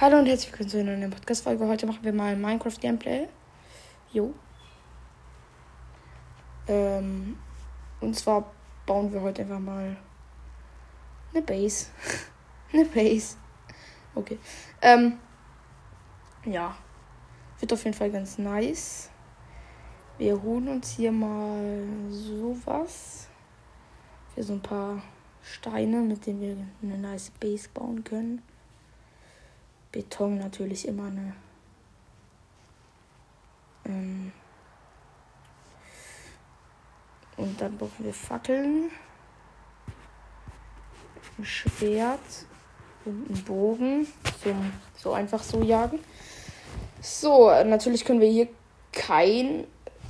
Hallo und herzlich willkommen zu einer neuen Podcast-Folge. Heute machen wir mal Minecraft-Gameplay. Jo. Ähm, und zwar bauen wir heute einfach mal eine Base. eine Base. Okay. Ähm, ja. Wird auf jeden Fall ganz nice. Wir holen uns hier mal sowas. Für so ein paar Steine, mit denen wir eine nice Base bauen können. Beton natürlich immer eine. Ähm und dann brauchen wir Fackeln, ein Schwert und einen Bogen zum so einfach so jagen. So, natürlich können wir hier kein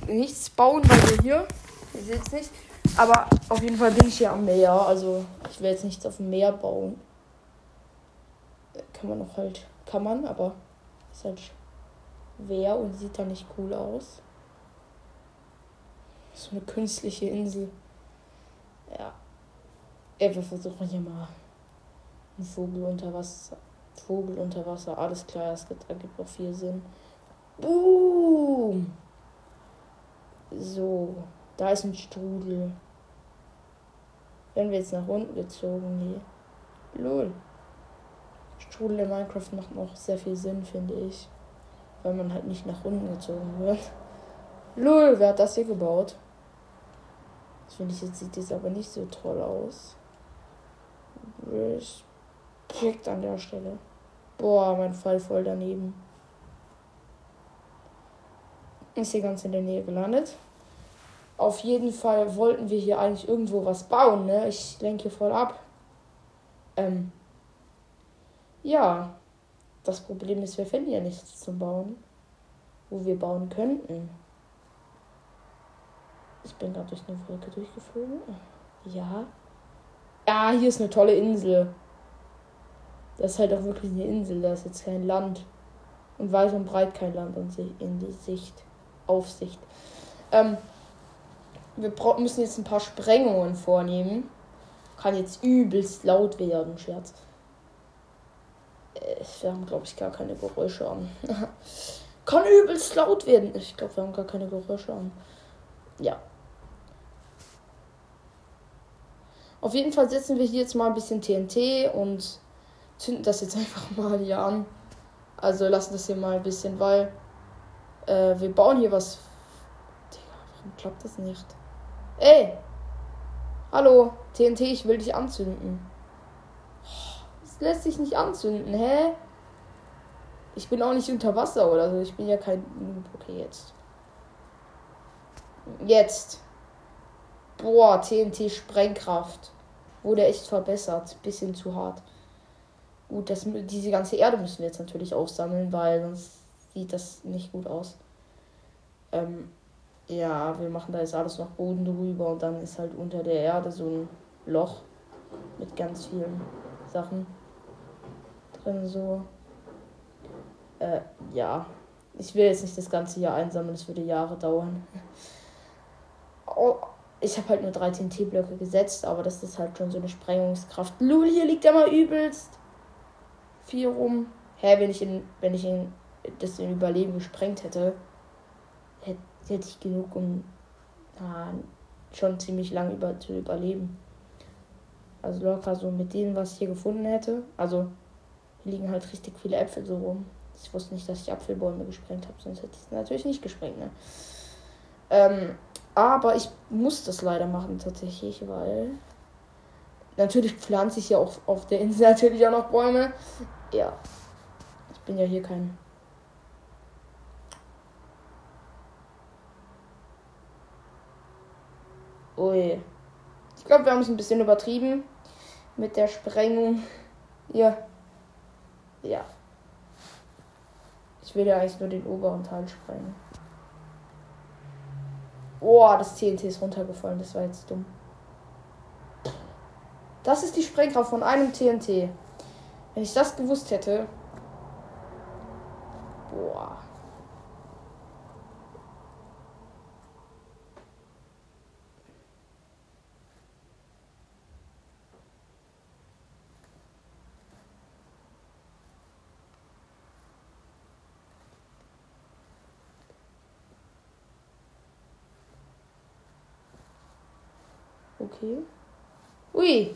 nichts bauen, weil wir hier, ihr seht es nicht, aber auf jeden Fall bin ich hier am Meer, also ich will jetzt nichts auf dem Meer bauen. Kann man noch halt kann man, aber ist halt schwer und sieht da nicht cool aus. So eine künstliche Insel. Ja. Ey, wir versuchen hier mal einen Vogel unter Wasser. Vogel unter Wasser, alles klar, es gibt, ergibt auch viel Sinn. Boom! So, da ist ein Strudel. Werden wir jetzt nach unten gezogen? Nee. Lol. Strudel in Minecraft macht noch sehr viel Sinn, finde ich. Weil man halt nicht nach unten gezogen wird. Lul, wer hat das hier gebaut? Das finde ich jetzt sieht jetzt aber nicht so toll aus. Respekt an der Stelle. Boah, mein Fall voll daneben. Ist hier ganz in der Nähe gelandet. Auf jeden Fall wollten wir hier eigentlich irgendwo was bauen, ne? Ich lenke hier voll ab. Ähm, ja, das Problem ist, wir finden ja nichts zum Bauen, wo wir bauen könnten. Ich bin gerade durch eine Wolke durchgeflogen. Ja. Ja, hier ist eine tolle Insel. Das ist halt auch wirklich eine Insel, da ist jetzt kein Land. Und weit und breit kein Land in die Sicht. Aufsicht. Ähm, wir müssen jetzt ein paar Sprengungen vornehmen. Kann jetzt übelst laut werden, Scherz. Äh, wir haben, glaube ich, gar keine Geräusche an. Kann übelst laut werden. Ich glaube, wir haben gar keine Geräusche an. Ja. Auf jeden Fall setzen wir hier jetzt mal ein bisschen TNT und zünden das jetzt einfach mal hier an. Also lassen das hier mal ein bisschen, weil äh, wir bauen hier was. Digga, warum klappt das nicht? Ey! Hallo, TNT, ich will dich anzünden lässt sich nicht anzünden, hä? Ich bin auch nicht unter Wasser oder so. Ich bin ja kein. Okay, jetzt. Jetzt. Boah, TNT-Sprengkraft. Wurde echt verbessert. Bisschen zu hart. Gut, das, diese ganze Erde müssen wir jetzt natürlich aufsammeln, weil sonst sieht das nicht gut aus. Ähm, ja, wir machen da jetzt alles noch Boden drüber und dann ist halt unter der Erde so ein Loch mit ganz vielen Sachen drin so. Äh, ja. Ich will jetzt nicht das ganze Jahr einsammeln, das würde Jahre dauern. Oh, ich habe halt nur 13 T-Blöcke gesetzt, aber das ist halt schon so eine Sprengungskraft. Lul, hier liegt ja mal übelst viel rum. Hä, wenn ich in, wenn ich in das in Überleben gesprengt hätte, hätte, hätte ich genug, um ah, schon ziemlich lang über, zu überleben. Also locker so mit dem, was ich hier gefunden hätte. Also liegen halt richtig viele Äpfel so rum. Ich wusste nicht, dass ich Apfelbäume gesprengt habe, sonst hätte ich es natürlich nicht gesprengt. Ne? Ähm, aber ich muss das leider machen tatsächlich, weil natürlich pflanze ich ja auch auf der Insel natürlich auch noch Bäume. Ja, ich bin ja hier kein Ui. Ich glaube, wir haben es ein bisschen übertrieben mit der Sprengung. Ja. Ja. Ich will ja eigentlich nur den oberen Teil sprengen. Oh, das TNT ist runtergefallen. Das war jetzt dumm. Das ist die Sprengkraft von einem TNT. Wenn ich das gewusst hätte. Boah. Okay. Ui.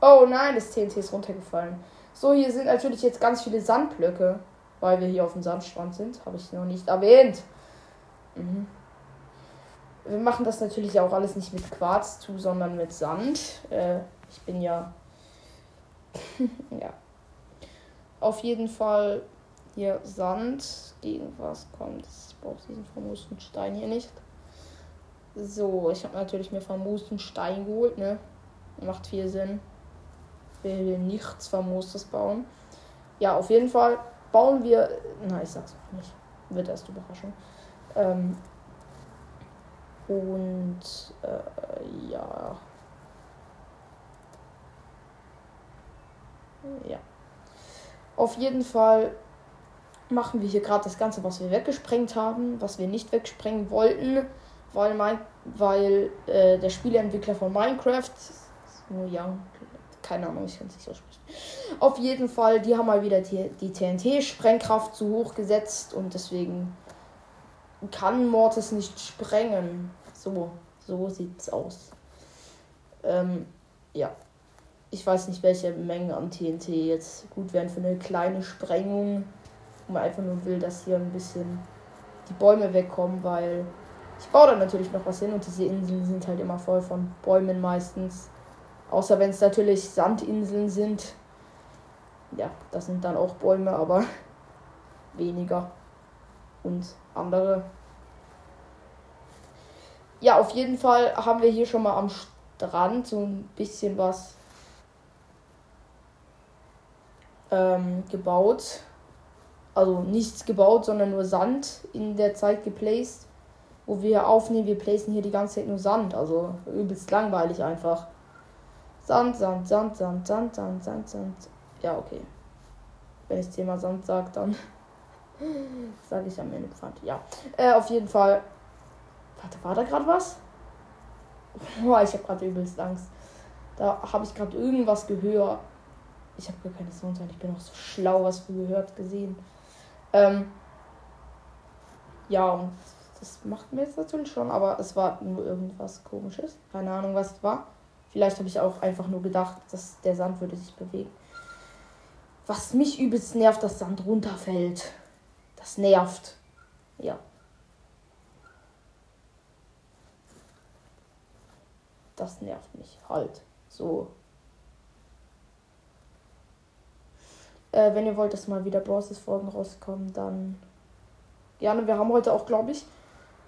Oh nein, das TNT ist runtergefallen. So, hier sind natürlich jetzt ganz viele Sandblöcke, weil wir hier auf dem Sandstrand sind. Habe ich noch nicht erwähnt. Mhm. Wir machen das natürlich auch alles nicht mit Quarz zu, sondern mit Sand. Äh, ich bin ja. ja. Auf jeden Fall hier Sand. Gegen was kommt? Ich brauche diesen vermusten Stein hier nicht. So, ich habe natürlich mir vermusten Stein geholt, ne? Macht viel Sinn. Will nichts Famoses bauen. Ja, auf jeden Fall bauen wir. Nein, ich sag's noch nicht. Wird erst Überraschung. Ähm, und äh, ja. Ja. Auf jeden Fall machen wir hier gerade das Ganze, was wir weggesprengt haben, was wir nicht wegsprengen wollten, weil, mein, weil äh, der Spieleentwickler von Minecraft, ja, keine Ahnung, ich kann es nicht aussprechen. Auf jeden Fall, die haben mal wieder die, die TNT-Sprengkraft zu hoch gesetzt und deswegen kann Mortis nicht sprengen. So, so sieht's aus. Ähm, ja. Ich weiß nicht, welche Mengen an TNT jetzt gut wären für eine kleine Sprengung. Wo man einfach nur will, dass hier ein bisschen die Bäume wegkommen, weil ich baue da natürlich noch was hin und diese Inseln sind halt immer voll von Bäumen meistens. Außer wenn es natürlich Sandinseln sind. Ja, das sind dann auch Bäume, aber weniger. Und andere ja, auf jeden Fall haben wir hier schon mal am Strand so ein bisschen was ähm, gebaut. Also nichts gebaut, sondern nur Sand in der Zeit geplaced. Wo wir aufnehmen, wir placen hier die ganze Zeit nur Sand. Also übelst langweilig einfach. Sand, Sand, Sand, Sand, Sand, Sand, Sand, Sand. Ja, okay. Wenn ich Thema Sand sage, dann sage ich am Ende Pfand. Ja. Äh, auf jeden Fall Warte, war da gerade was? Boah, ich habe gerade übelst Angst. Da habe ich gerade irgendwas gehört. Ich habe gar keine Sounds Ich bin auch so schlau, was für gehört, gesehen. Ähm, ja, und das macht mir jetzt natürlich schon, aber es war nur irgendwas komisches. Keine Ahnung, was es war. Vielleicht habe ich auch einfach nur gedacht, dass der Sand würde sich bewegen. Was mich übelst nervt, dass Sand runterfällt. Das nervt. Ja. das nervt mich halt. So. Äh, wenn ihr wollt, dass mal wieder Bosses Folgen rauskommen, dann gerne. Wir haben heute auch, glaube ich,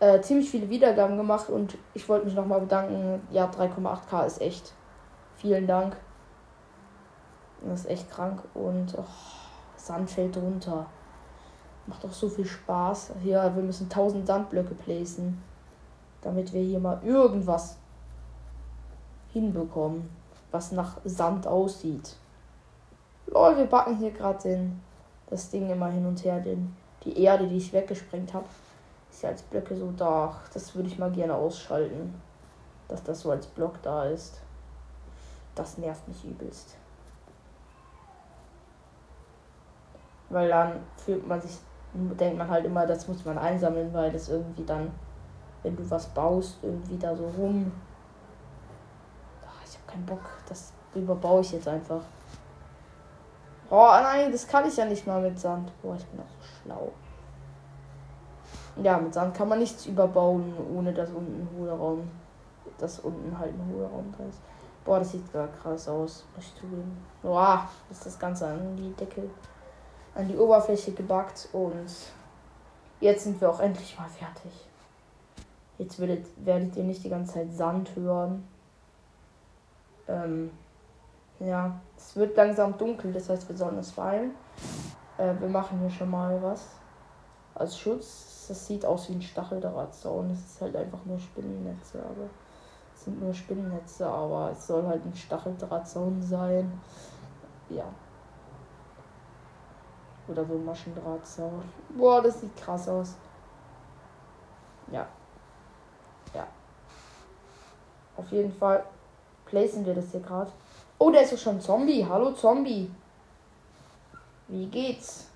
äh, ziemlich viele Wiedergaben gemacht und ich wollte mich nochmal bedanken. Ja, 3,8k ist echt. Vielen Dank. Das ist echt krank und oh, Sand fällt runter. Macht doch so viel Spaß. Hier, wir müssen 1000 Sandblöcke placen, damit wir hier mal irgendwas hinbekommen, was nach Sand aussieht. Lol, wir backen hier gerade das Ding immer hin und her, den, die Erde, die ich weggesprengt habe, ja als Blöcke so da. Das würde ich mal gerne ausschalten, dass das so als Block da ist. Das nervt mich übelst. Weil dann fühlt man sich, denkt man halt immer, das muss man einsammeln, weil das irgendwie dann, wenn du was baust, irgendwie da so rum keinen Bock. Das überbaue ich jetzt einfach. Oh nein, das kann ich ja nicht mal mit Sand. Boah, ich bin auch so schlau. Ja, mit Sand kann man nichts überbauen, ohne dass unten ein hohler Raum, dass unten halt ein Raum drin ist. Boah, das sieht gar krass aus, muss ich zugeben. Boah, ist das Ganze an die Decke, an die Oberfläche gebackt und jetzt sind wir auch endlich mal fertig. Jetzt werdet, werdet ihr nicht die ganze Zeit Sand hören. Ähm, ja, es wird langsam dunkel, das heißt, wir sollen es feilen. Äh, wir machen hier schon mal was als Schutz. Das sieht aus wie ein Stacheldrahtzaun. Es ist halt einfach nur Spinnennetze, aber es sind nur Spinnennetze, aber es soll halt ein Stacheldrahtzaun sein. Ja. Oder so ein Maschendrahtzaun. Boah, das sieht krass aus. Ja. Ja. Auf jeden Fall placen wir das hier gerade. Oh, da ist doch schon Zombie. Hallo Zombie. Wie geht's?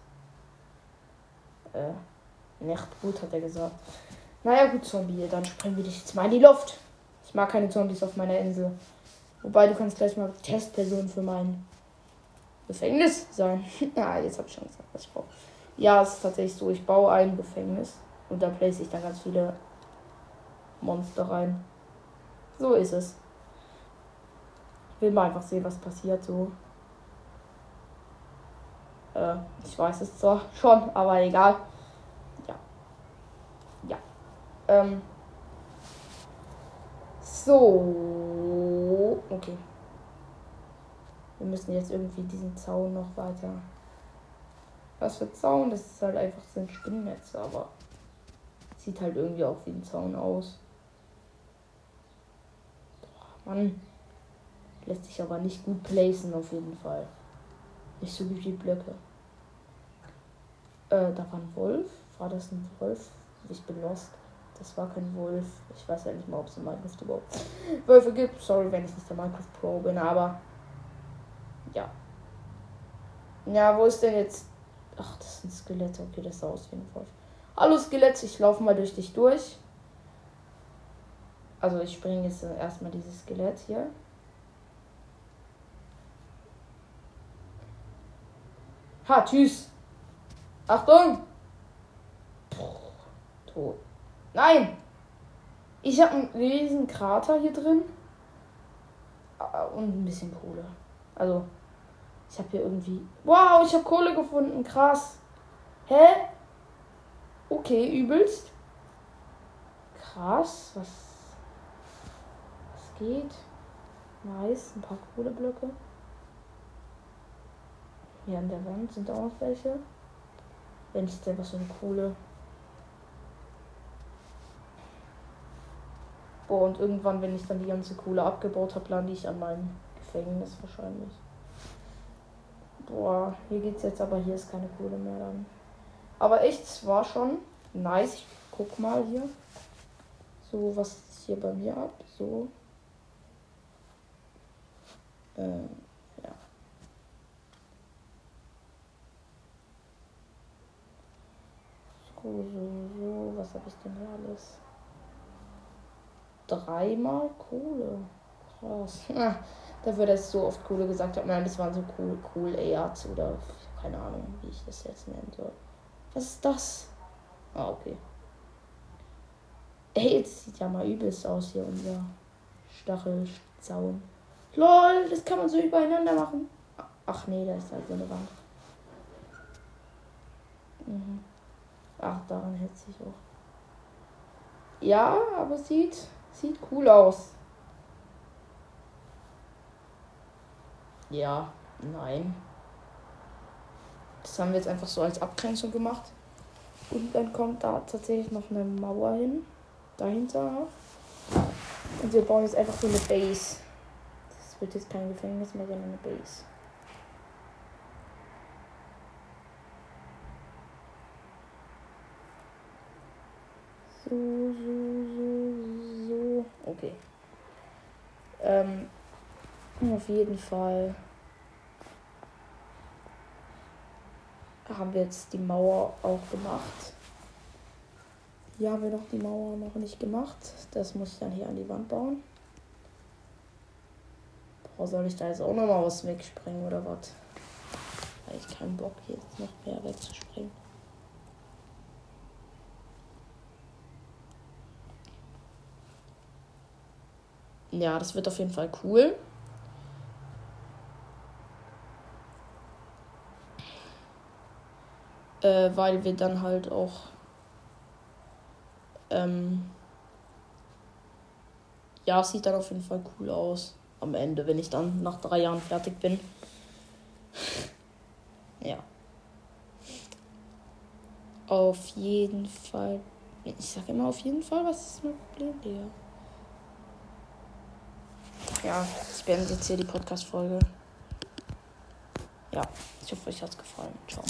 Äh, nicht gut, hat er gesagt. Naja, gut, Zombie. Dann springen wir dich jetzt mal in die Luft. Ich mag keine Zombies auf meiner Insel. Wobei, du kannst gleich mal Testperson für mein Gefängnis sein. ah, jetzt habe ich schon gesagt, was ich brauche. Ja, es ist tatsächlich so. Ich baue ein Gefängnis. Und da place ich dann ganz viele Monster rein. So ist es. Ich will mal einfach sehen, was passiert so. Äh, ich weiß es zwar schon, aber egal. Ja. Ja. Ähm. So. Okay. Wir müssen jetzt irgendwie diesen Zaun noch weiter. Was für Zaun? Das ist halt einfach so ein Spinnennetz, aber sieht halt irgendwie auch wie ein Zaun aus. Boah, Mann. Lässt sich aber nicht gut placen auf jeden Fall. Nicht so wie Blöcke. Äh, da war ein Wolf. War das ein Wolf? Ich bin lost. Das war kein Wolf. Ich weiß ja nicht mal, ob es in Minecraft überhaupt Wölfe gibt. Sorry, wenn ich nicht der Minecraft Pro bin, aber ja. Ja, wo ist denn jetzt. Ach, das ist ein Skelett. Okay, das sah aus wie ein Wolf. Hallo Skelett, ich laufe mal durch dich durch. Also ich springe jetzt erstmal dieses Skelett hier. Ha, tschüss. Achtung. Tot. Nein. Ich habe einen riesen Krater hier drin. Und ein bisschen Kohle. Also, ich habe hier irgendwie... Wow, ich habe Kohle gefunden. Krass. Hä? Okay, übelst. Krass. Was... Was geht? Nice. Ein paar Kohleblöcke. Hier an der Wand sind auch noch welche. Wenn ich was so eine Kohle. Und irgendwann, wenn ich dann die ganze Kohle abgebaut habe, lande ich an meinem Gefängnis wahrscheinlich. Boah, hier geht's jetzt, aber hier ist keine Kohle mehr dann. Aber echt, es war schon nice. Ich guck mal hier. So, was ist hier bei mir ab? So. Ähm. So, so, so. Was habe ich denn hier alles? Dreimal Kohle. Krass. Ah, dafür, dass ich so oft Kohle gesagt habe. Nein, das waren so cool, cool Erz oder keine Ahnung, wie ich das jetzt nennen soll. Was ist das? Ah, okay. Ey, jetzt sieht ja mal übelst aus hier unser Stachelzaun. LOL, das kann man so übereinander machen. Ach nee, da ist halt so eine Wand. Mhm. Ach, daran hält sich auch. Ja, aber sieht, sieht cool aus. Ja, nein. Das haben wir jetzt einfach so als Abgrenzung gemacht. Und dann kommt da tatsächlich noch eine Mauer hin. Dahinter. Und wir bauen jetzt einfach so eine Base. Das wird jetzt kein Gefängnis mehr, sondern eine Base. So, so, so. Okay. Ähm, auf jeden Fall haben wir jetzt die Mauer auch gemacht. Hier haben wir noch die Mauer noch nicht gemacht. Das muss ich dann hier an die Wand bauen. Boah, soll ich da jetzt auch noch mal was wegspringen oder was? Weil ich keinen Bock jetzt noch mehr wegzuspringen. Ja, das wird auf jeden Fall cool. Äh, weil wir dann halt auch ähm, ja, sieht dann auf jeden Fall cool aus am Ende, wenn ich dann nach drei Jahren fertig bin. ja. Auf jeden Fall. Ich sag immer auf jeden Fall, was ist mein Problem, Digga? Ja, ich beende jetzt hier die Podcast-Folge. Ja, ich hoffe, euch hat es gefallen. Ciao.